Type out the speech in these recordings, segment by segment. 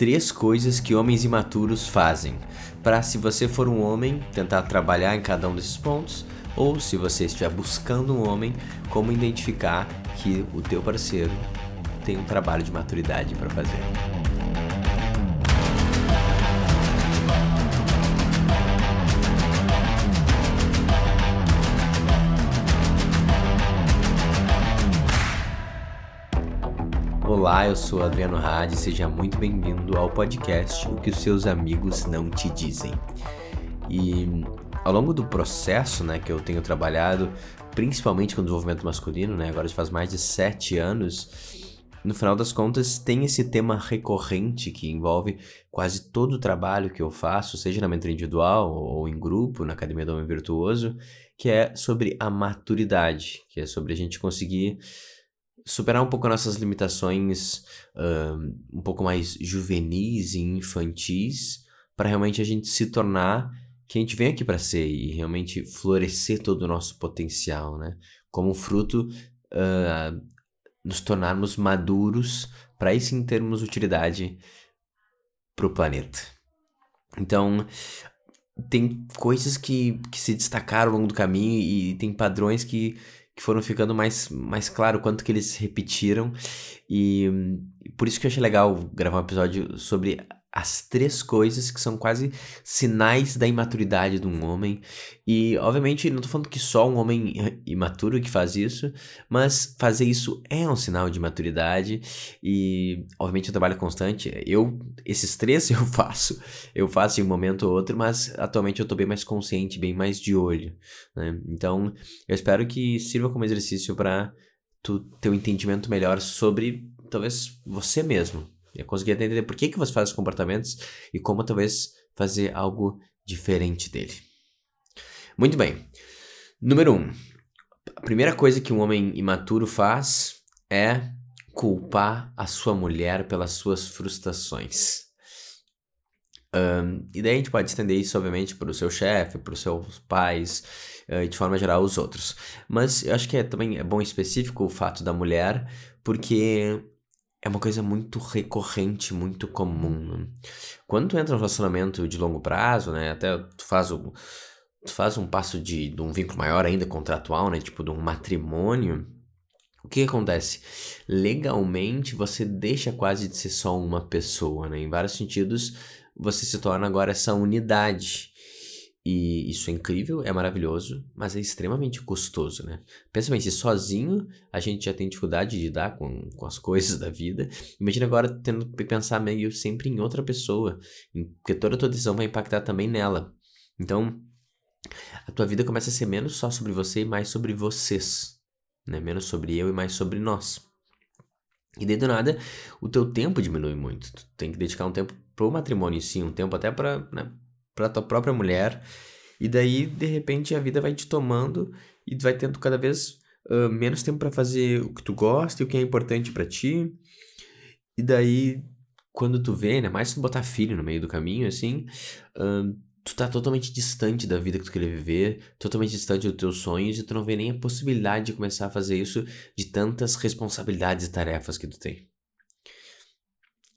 três coisas que homens imaturos fazem. Para, se você for um homem, tentar trabalhar em cada um desses pontos, ou se você estiver buscando um homem, como identificar que o teu parceiro tem um trabalho de maturidade para fazer. Olá, eu sou Adriano Hadi, seja muito bem-vindo ao podcast O que os seus amigos não te dizem. E ao longo do processo, né, que eu tenho trabalhado, principalmente com o desenvolvimento masculino, né, agora já faz mais de sete anos, no final das contas tem esse tema recorrente que envolve quase todo o trabalho que eu faço, seja na mentoria individual ou em grupo, na Academia do Homem Virtuoso, que é sobre a maturidade, que é sobre a gente conseguir superar um pouco nossas limitações um, um pouco mais juvenis e infantis para realmente a gente se tornar quem a gente vem aqui para ser e realmente florescer todo o nosso potencial, né? Como fruto, uh, nos tornarmos maduros para aí sim termos utilidade para o planeta. Então, tem coisas que, que se destacaram ao longo do caminho e tem padrões que que foram ficando mais, mais claro quanto que eles repetiram. E por isso que eu achei legal gravar um episódio sobre as três coisas que são quase sinais da imaturidade de um homem. E, obviamente, não tô falando que só um homem imaturo que faz isso, mas fazer isso é um sinal de maturidade. E, obviamente, o trabalho constante. Eu, esses três eu faço, eu faço em um momento ou outro, mas atualmente eu tô bem mais consciente, bem mais de olho. Né? Então, eu espero que sirva como exercício para tu ter um entendimento melhor sobre, talvez, você mesmo eu consegui entender por que, que você faz os comportamentos e como talvez fazer algo diferente dele. Muito bem. Número 1. Um, a primeira coisa que um homem imaturo faz é culpar a sua mulher pelas suas frustrações. Um, e daí a gente pode estender isso, obviamente, para o seu chefe, para os seus pais uh, e de forma geral os outros. Mas eu acho que é também é bom específico o fato da mulher, porque é uma coisa muito recorrente, muito comum. Né? Quando tu entra no relacionamento de longo prazo, né, até tu faz o tu faz um passo de, de um vínculo maior ainda contratual, né, tipo de um matrimônio, o que acontece? Legalmente você deixa quase de ser só uma pessoa, né? Em vários sentidos, você se torna agora essa unidade. E isso é incrível, é maravilhoso, mas é extremamente custoso, né? Pensa bem, se sozinho a gente já tem dificuldade de lidar com, com as coisas da vida, imagina agora tendo que pensar meio sempre em outra pessoa, porque toda a tua decisão vai impactar também nela. Então, a tua vida começa a ser menos só sobre você e mais sobre vocês, né? Menos sobre eu e mais sobre nós. E daí do nada, o teu tempo diminui muito. Tu tem que dedicar um tempo pro matrimônio, sim, um tempo até para né, para tua própria mulher. E daí, de repente, a vida vai te tomando e vai tendo cada vez uh, menos tempo para fazer o que tu gosta e o que é importante para ti. E daí, quando tu vê, né, mais se tu botar filho no meio do caminho, assim, uh, tu tá totalmente distante da vida que tu queria viver, totalmente distante dos teus sonhos e tu não vê nem a possibilidade de começar a fazer isso de tantas responsabilidades e tarefas que tu tem.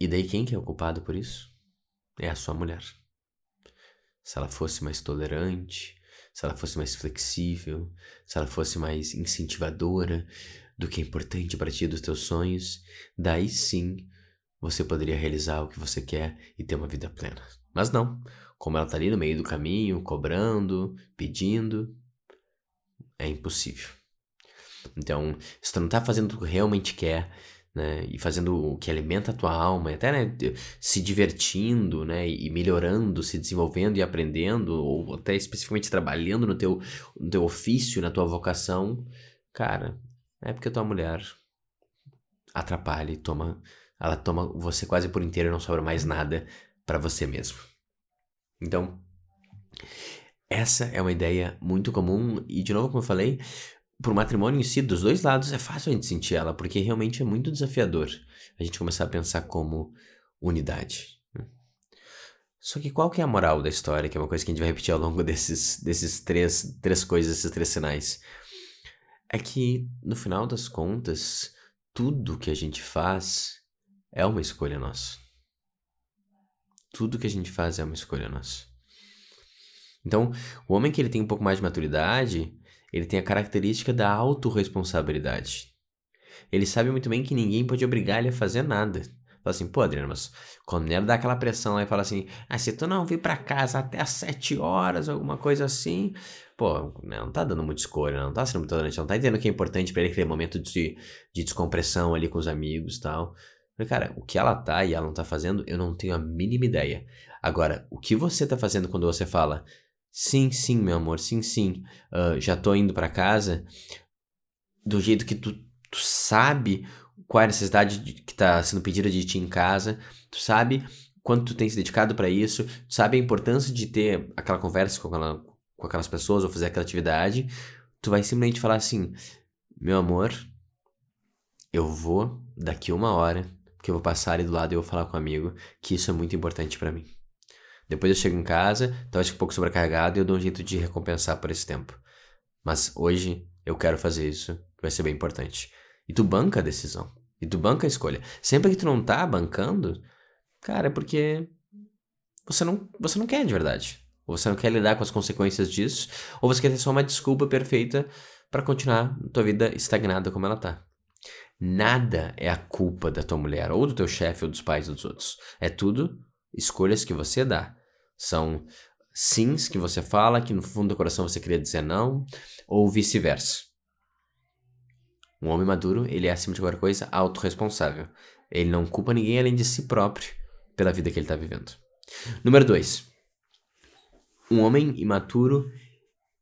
E daí quem que é o culpado por isso? É a sua mulher se ela fosse mais tolerante, se ela fosse mais flexível, se ela fosse mais incentivadora do que é importante para ti dos teus sonhos, daí sim você poderia realizar o que você quer e ter uma vida plena. Mas não, como ela está ali no meio do caminho, cobrando, pedindo, é impossível. Então, se tu não está fazendo o que realmente quer, né? E fazendo o que alimenta a tua alma, até né, se divertindo, né? E melhorando, se desenvolvendo e aprendendo, ou até especificamente trabalhando no teu, no teu ofício, na tua vocação, cara, é porque a tua mulher atrapalha e toma, ela toma você quase por inteiro e não sobra mais nada para você mesmo. Então, essa é uma ideia muito comum e de novo como eu falei, pro matrimônio em si, dos dois lados, é fácil a gente sentir ela, porque realmente é muito desafiador a gente começar a pensar como unidade. Só que qual que é a moral da história, que é uma coisa que a gente vai repetir ao longo desses, desses três, três coisas, esses três sinais? É que, no final das contas, tudo que a gente faz é uma escolha nossa. tudo que a gente faz é uma escolha nossa. Então, o homem que ele tem um pouco mais de maturidade, ele tem a característica da autorresponsabilidade. Ele sabe muito bem que ninguém pode obrigar ele a fazer nada. Fala assim, pô, Adriano, mas quando ele dá aquela pressão lá e fala assim, ah, se tu não vir para casa até às sete horas, alguma coisa assim, pô, né, não tá dando muita escolha, não tá sendo muito tolerante, não tá entendendo que é importante para ele aquele momento de, de descompressão ali com os amigos e tal. Cara, o que ela tá e ela não tá fazendo, eu não tenho a mínima ideia. Agora, o que você tá fazendo quando você fala, sim, sim, meu amor, sim, sim, uh, já tô indo para casa, do jeito que tu, tu sabe qual é a necessidade que está sendo pedida de ti em casa, tu sabe quanto tu tem se dedicado para isso, tu sabe a importância de ter aquela conversa com, aquela, com aquelas pessoas ou fazer aquela atividade, tu vai simplesmente falar assim: meu amor, eu vou daqui uma hora, porque eu vou passar ali do lado e eu vou falar com um amigo que isso é muito importante para mim. Depois eu chego em casa, talvez um pouco sobrecarregado e eu dou um jeito de recompensar por esse tempo. Mas hoje eu quero fazer isso, vai ser bem importante. E tu banca a decisão. E tu banca a escolha. Sempre que tu não tá bancando, cara, é porque você não, você não quer de verdade. Ou você não quer lidar com as consequências disso, ou você quer ter só uma desculpa perfeita para continuar tua vida estagnada como ela tá. Nada é a culpa da tua mulher, ou do teu chefe, ou dos pais dos outros. É tudo escolhas que você dá. São sims que você fala, que no fundo do coração você queria dizer não, ou vice-versa. Um homem maduro, ele é, acima de qualquer coisa, autorresponsável. Ele não culpa ninguém além de si próprio pela vida que ele está vivendo. Número 2. Um homem imaturo,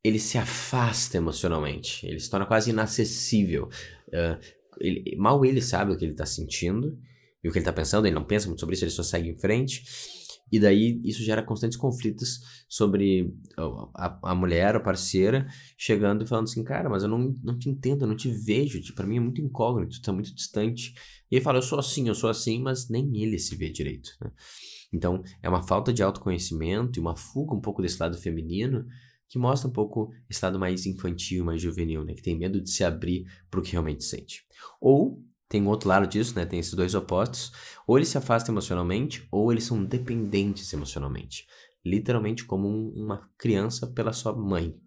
ele se afasta emocionalmente. Ele se torna quase inacessível. Uh, ele, mal ele sabe o que ele está sentindo e o que ele está pensando. Ele não pensa muito sobre isso, ele só segue em frente. E daí isso gera constantes conflitos sobre a, a mulher, a parceira, chegando e falando assim, cara, mas eu não, não te entendo, eu não te vejo, tipo, pra mim é muito incógnito, tá muito distante. E ele fala, eu sou assim, eu sou assim, mas nem ele se vê direito, né? Então, é uma falta de autoconhecimento e uma fuga um pouco desse lado feminino que mostra um pouco esse lado mais infantil, mais juvenil, né? Que tem medo de se abrir pro que realmente sente. Ou tem outro lado disso, né? Tem esses dois opostos. Ou eles se afastam emocionalmente, ou eles são dependentes emocionalmente. Literalmente como um, uma criança pela sua mãe.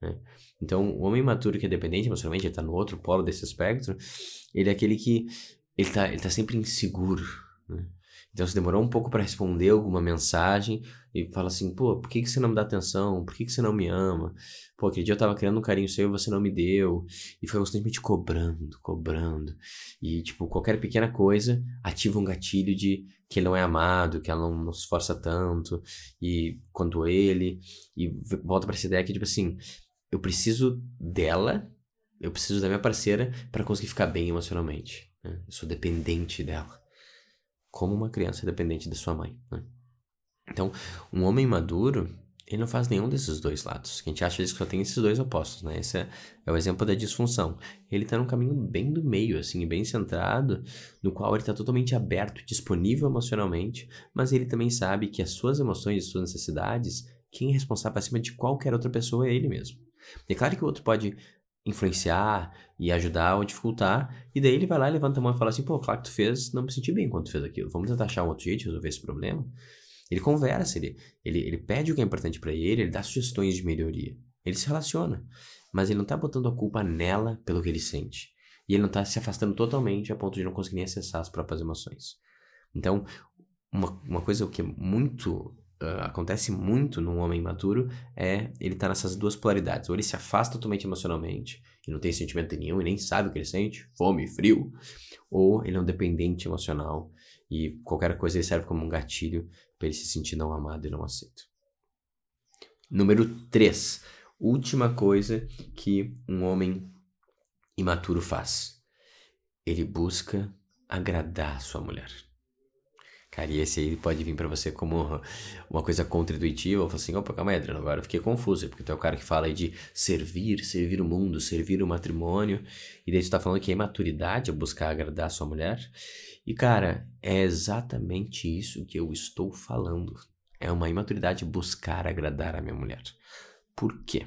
Né? Então, o homem maturo que é dependente emocionalmente, ele tá no outro polo desse espectro, ele é aquele que ele tá, ele tá sempre inseguro. Né? Então, se demorou um pouco para responder alguma mensagem e fala assim, pô, por que, que você não me dá atenção? Por que, que você não me ama? Pô, aquele dia eu tava querendo um carinho seu e você não me deu. E fica constantemente cobrando, cobrando. E, tipo, qualquer pequena coisa ativa um gatilho de que ele não é amado, que ela não, não se esforça tanto, e quanto ele. E volta para essa ideia que, tipo assim, eu preciso dela, eu preciso da minha parceira para conseguir ficar bem emocionalmente. Né? Eu sou dependente dela como uma criança dependente da sua mãe. Né? Então, um homem maduro, ele não faz nenhum desses dois lados. A gente acha que só tem esses dois opostos, né? Esse é, é o exemplo da disfunção. Ele está num caminho bem do meio, assim, bem centrado, no qual ele está totalmente aberto, disponível emocionalmente, mas ele também sabe que as suas emoções e suas necessidades, quem é responsável acima de qualquer outra pessoa é ele mesmo. É claro que o outro pode influenciar e ajudar ou dificultar. E daí ele vai lá, levanta a mão e fala assim: pô, claro que tu fez, não me senti bem quando tu fez aquilo. Vamos tentar achar um outro jeito de resolver esse problema. Ele conversa, ele, ele, ele pede o que é importante para ele, ele dá sugestões de melhoria. Ele se relaciona. Mas ele não tá botando a culpa nela pelo que ele sente. E ele não tá se afastando totalmente a ponto de não conseguir nem acessar as próprias emoções. Então, uma, uma coisa que é muito uh, acontece muito num homem maduro é ele tá nessas duas polaridades. Ou ele se afasta totalmente emocionalmente e não tem sentimento nenhum e nem sabe o que ele sente, fome, frio. Ou ele é um dependente emocional e qualquer coisa ele serve como um gatilho para ele se sentir não amado e não aceito. Número 3. Última coisa que um homem imaturo faz. Ele busca agradar sua mulher. Cara, e esse aí pode vir para você como uma coisa contra-intuitiva, ou falar assim, opa, calma aí, Adriano, agora eu fiquei confuso, porque tu é o cara que fala aí de servir, servir o mundo, servir o matrimônio, e daí tu tá falando que a imaturidade é buscar agradar a sua mulher, e cara, é exatamente isso que eu estou falando. É uma imaturidade buscar agradar a minha mulher. Por quê?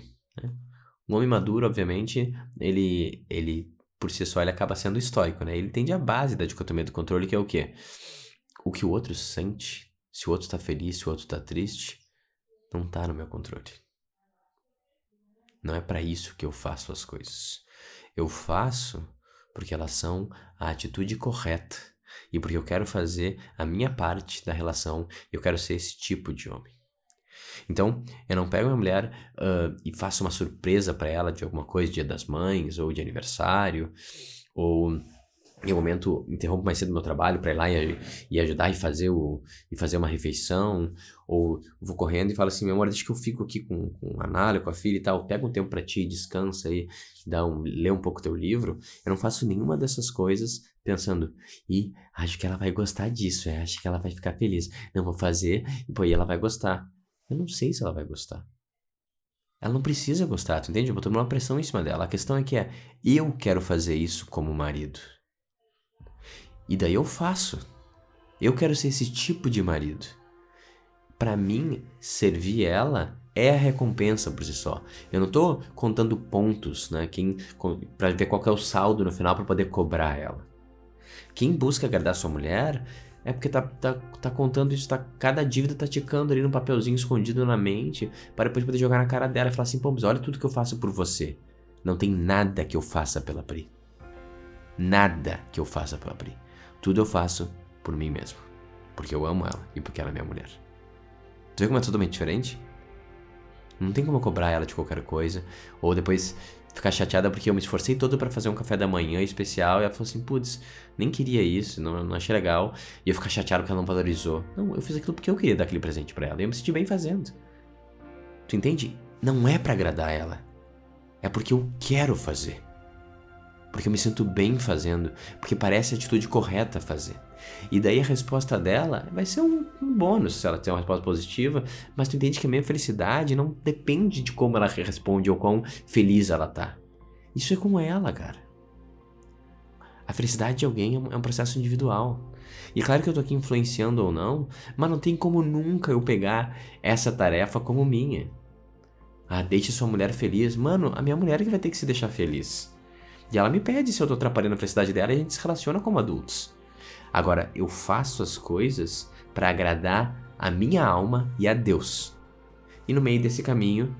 Um homem maduro, obviamente, ele, ele por si só, ele acaba sendo estoico, né? Ele entende a base da dicotomia do controle, que é o quê? O que o outro sente se o outro tá feliz, se o outro tá triste, não tá no meu controle. Não é para isso que eu faço as coisas. Eu faço porque elas são a atitude correta e porque eu quero fazer a minha parte da relação, eu quero ser esse tipo de homem. Então, eu não pego minha mulher uh, e faço uma surpresa para ela de alguma coisa, dia das mães, ou de aniversário, ou em momento interrompo mais cedo meu trabalho para ir lá e, e, ajudar e fazer, o, e fazer uma refeição, ou vou correndo e falo assim, meu amor, deixa que eu fico aqui com, com a Nália, com a filha e tal, pega um tempo para ti, descansa aí, dá um, lê um pouco teu livro. Eu não faço nenhuma dessas coisas pensando, e acho que ela vai gostar disso, é, acho que ela vai ficar feliz. Não, vou fazer, e pô, e ela vai gostar. Eu não sei se ela vai gostar. Ela não precisa gostar, tu entende? Eu boto uma pressão em cima dela. A questão é que é, eu quero fazer isso como marido. E daí eu faço. Eu quero ser esse tipo de marido. Para mim, servir ela é a recompensa por si só. Eu não tô contando pontos, né? Quem para ver qual é o saldo no final para poder cobrar ela. Quem busca agradar sua mulher é porque tá, tá, tá contando isso, tá, cada dívida tá ticando ali no papelzinho escondido na mente, para depois poder jogar na cara dela e falar assim: pô, mas olha tudo que eu faço por você. Não tem nada que eu faça pela Pri. Nada que eu faça pela Pri. Tudo eu faço por mim mesmo. Porque eu amo ela e porque ela é minha mulher. Tu vê como é totalmente diferente? Não tem como eu cobrar ela de qualquer coisa. Ou depois ficar chateada porque eu me esforcei todo para fazer um café da manhã especial e ela falou assim: putz, nem queria isso, não, não achei legal. E eu ficar chateado porque ela não valorizou. Não, eu fiz aquilo porque eu queria dar aquele presente para ela. E eu me senti bem fazendo. Tu entende? Não é para agradar ela. É porque eu quero fazer porque eu me sinto bem fazendo, porque parece a atitude correta fazer. E daí a resposta dela vai ser um, um, bônus se ela tem uma resposta positiva, mas tu entende que a minha felicidade não depende de como ela responde ou quão feliz ela tá. Isso é com ela, cara. A felicidade de alguém é um, é um processo individual. E claro que eu tô aqui influenciando ou não, mas não tem como nunca eu pegar essa tarefa como minha. Ah, deixe sua mulher feliz. Mano, a minha mulher é que vai ter que se deixar feliz. E ela me pede se eu tô atrapalhando a felicidade dela e a gente se relaciona como adultos. Agora, eu faço as coisas para agradar a minha alma e a Deus. E no meio desse caminho,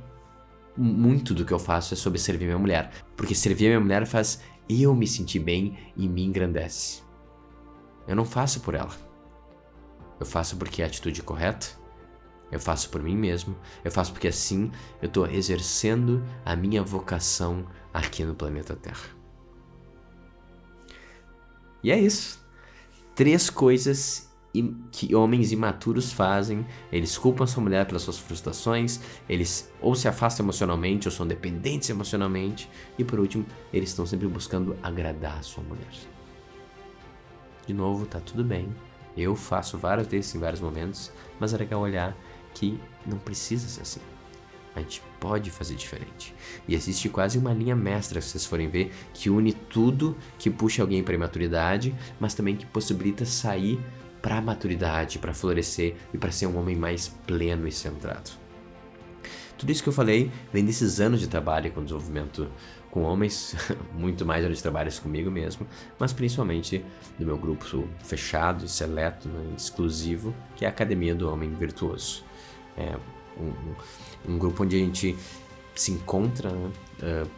muito do que eu faço é sobre servir minha mulher. Porque servir minha mulher faz eu me sentir bem e me engrandece. Eu não faço por ela. Eu faço porque é a atitude correta. Eu faço por mim mesmo. Eu faço porque assim eu estou exercendo a minha vocação aqui no planeta Terra. E é isso. Três coisas que homens imaturos fazem. Eles culpam sua mulher pelas suas frustrações, eles ou se afastam emocionalmente ou são dependentes emocionalmente, e por último, eles estão sempre buscando agradar a sua mulher. De novo, tá tudo bem. Eu faço vários desses em vários momentos, mas é legal olhar que não precisa ser assim a gente pode fazer diferente. E existe quase uma linha mestra, se vocês forem ver, que une tudo que puxa alguém para a maturidade, mas também que possibilita sair para a maturidade, para florescer e para ser um homem mais pleno e centrado. Tudo isso que eu falei vem desses anos de trabalho com desenvolvimento com homens, muito mais anos de trabalho comigo mesmo, mas principalmente do meu grupo fechado, seleto, né, exclusivo, que é a Academia do Homem Virtuoso. É um, um grupo onde a gente se encontra uh,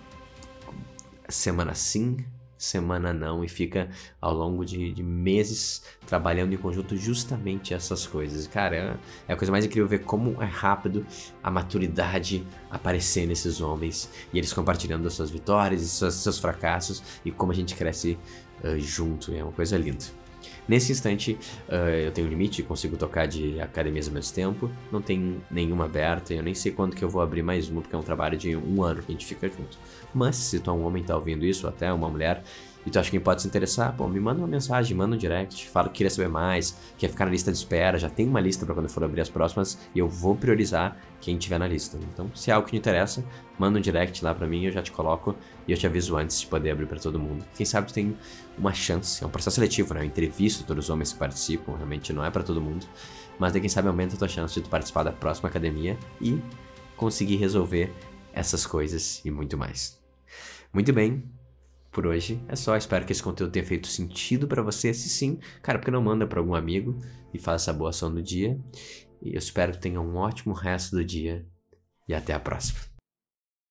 semana sim, semana não, e fica ao longo de, de, meses trabalhando em conjunto justamente essas coisas. Cara, é, é a coisa mais incrível ver como é rápido a maturidade aparecer nesses homens e eles compartilhando as suas vitórias e seus, seus fracassos e como a gente cresce uh, junto. É uma coisa linda. Nesse instante, uh, eu tenho um limite, consigo tocar de academias ao mesmo tempo, não tem nenhuma aberta, eu nem sei quando que eu vou abrir mais uma, porque é um trabalho de um ano que a gente fica junto. Mas se tu é um homem tá ouvindo isso, ou até uma mulher, e tu acha que pode se interessar, pô, me manda uma mensagem, manda um direct, fala que queria saber mais, quer ficar na lista de espera, já tem uma lista para quando for abrir as próximas e eu vou priorizar quem tiver na lista. Então, se é algo que te interessa, manda um direct lá para mim, eu já te coloco e eu te aviso antes de poder abrir para todo mundo. Quem sabe tu tem uma chance, é um processo seletivo, né? Eu entrevisto todos os homens que participam, realmente não é para todo mundo, mas daí quem sabe aumenta a tua chance de tu participar da próxima academia e conseguir resolver essas coisas e muito mais. Muito bem, por hoje é só. Espero que esse conteúdo tenha feito sentido para você. Se sim, cara, porque não manda para algum amigo e faça boa ação do dia. E eu espero que tenha um ótimo resto do dia. E até a próxima.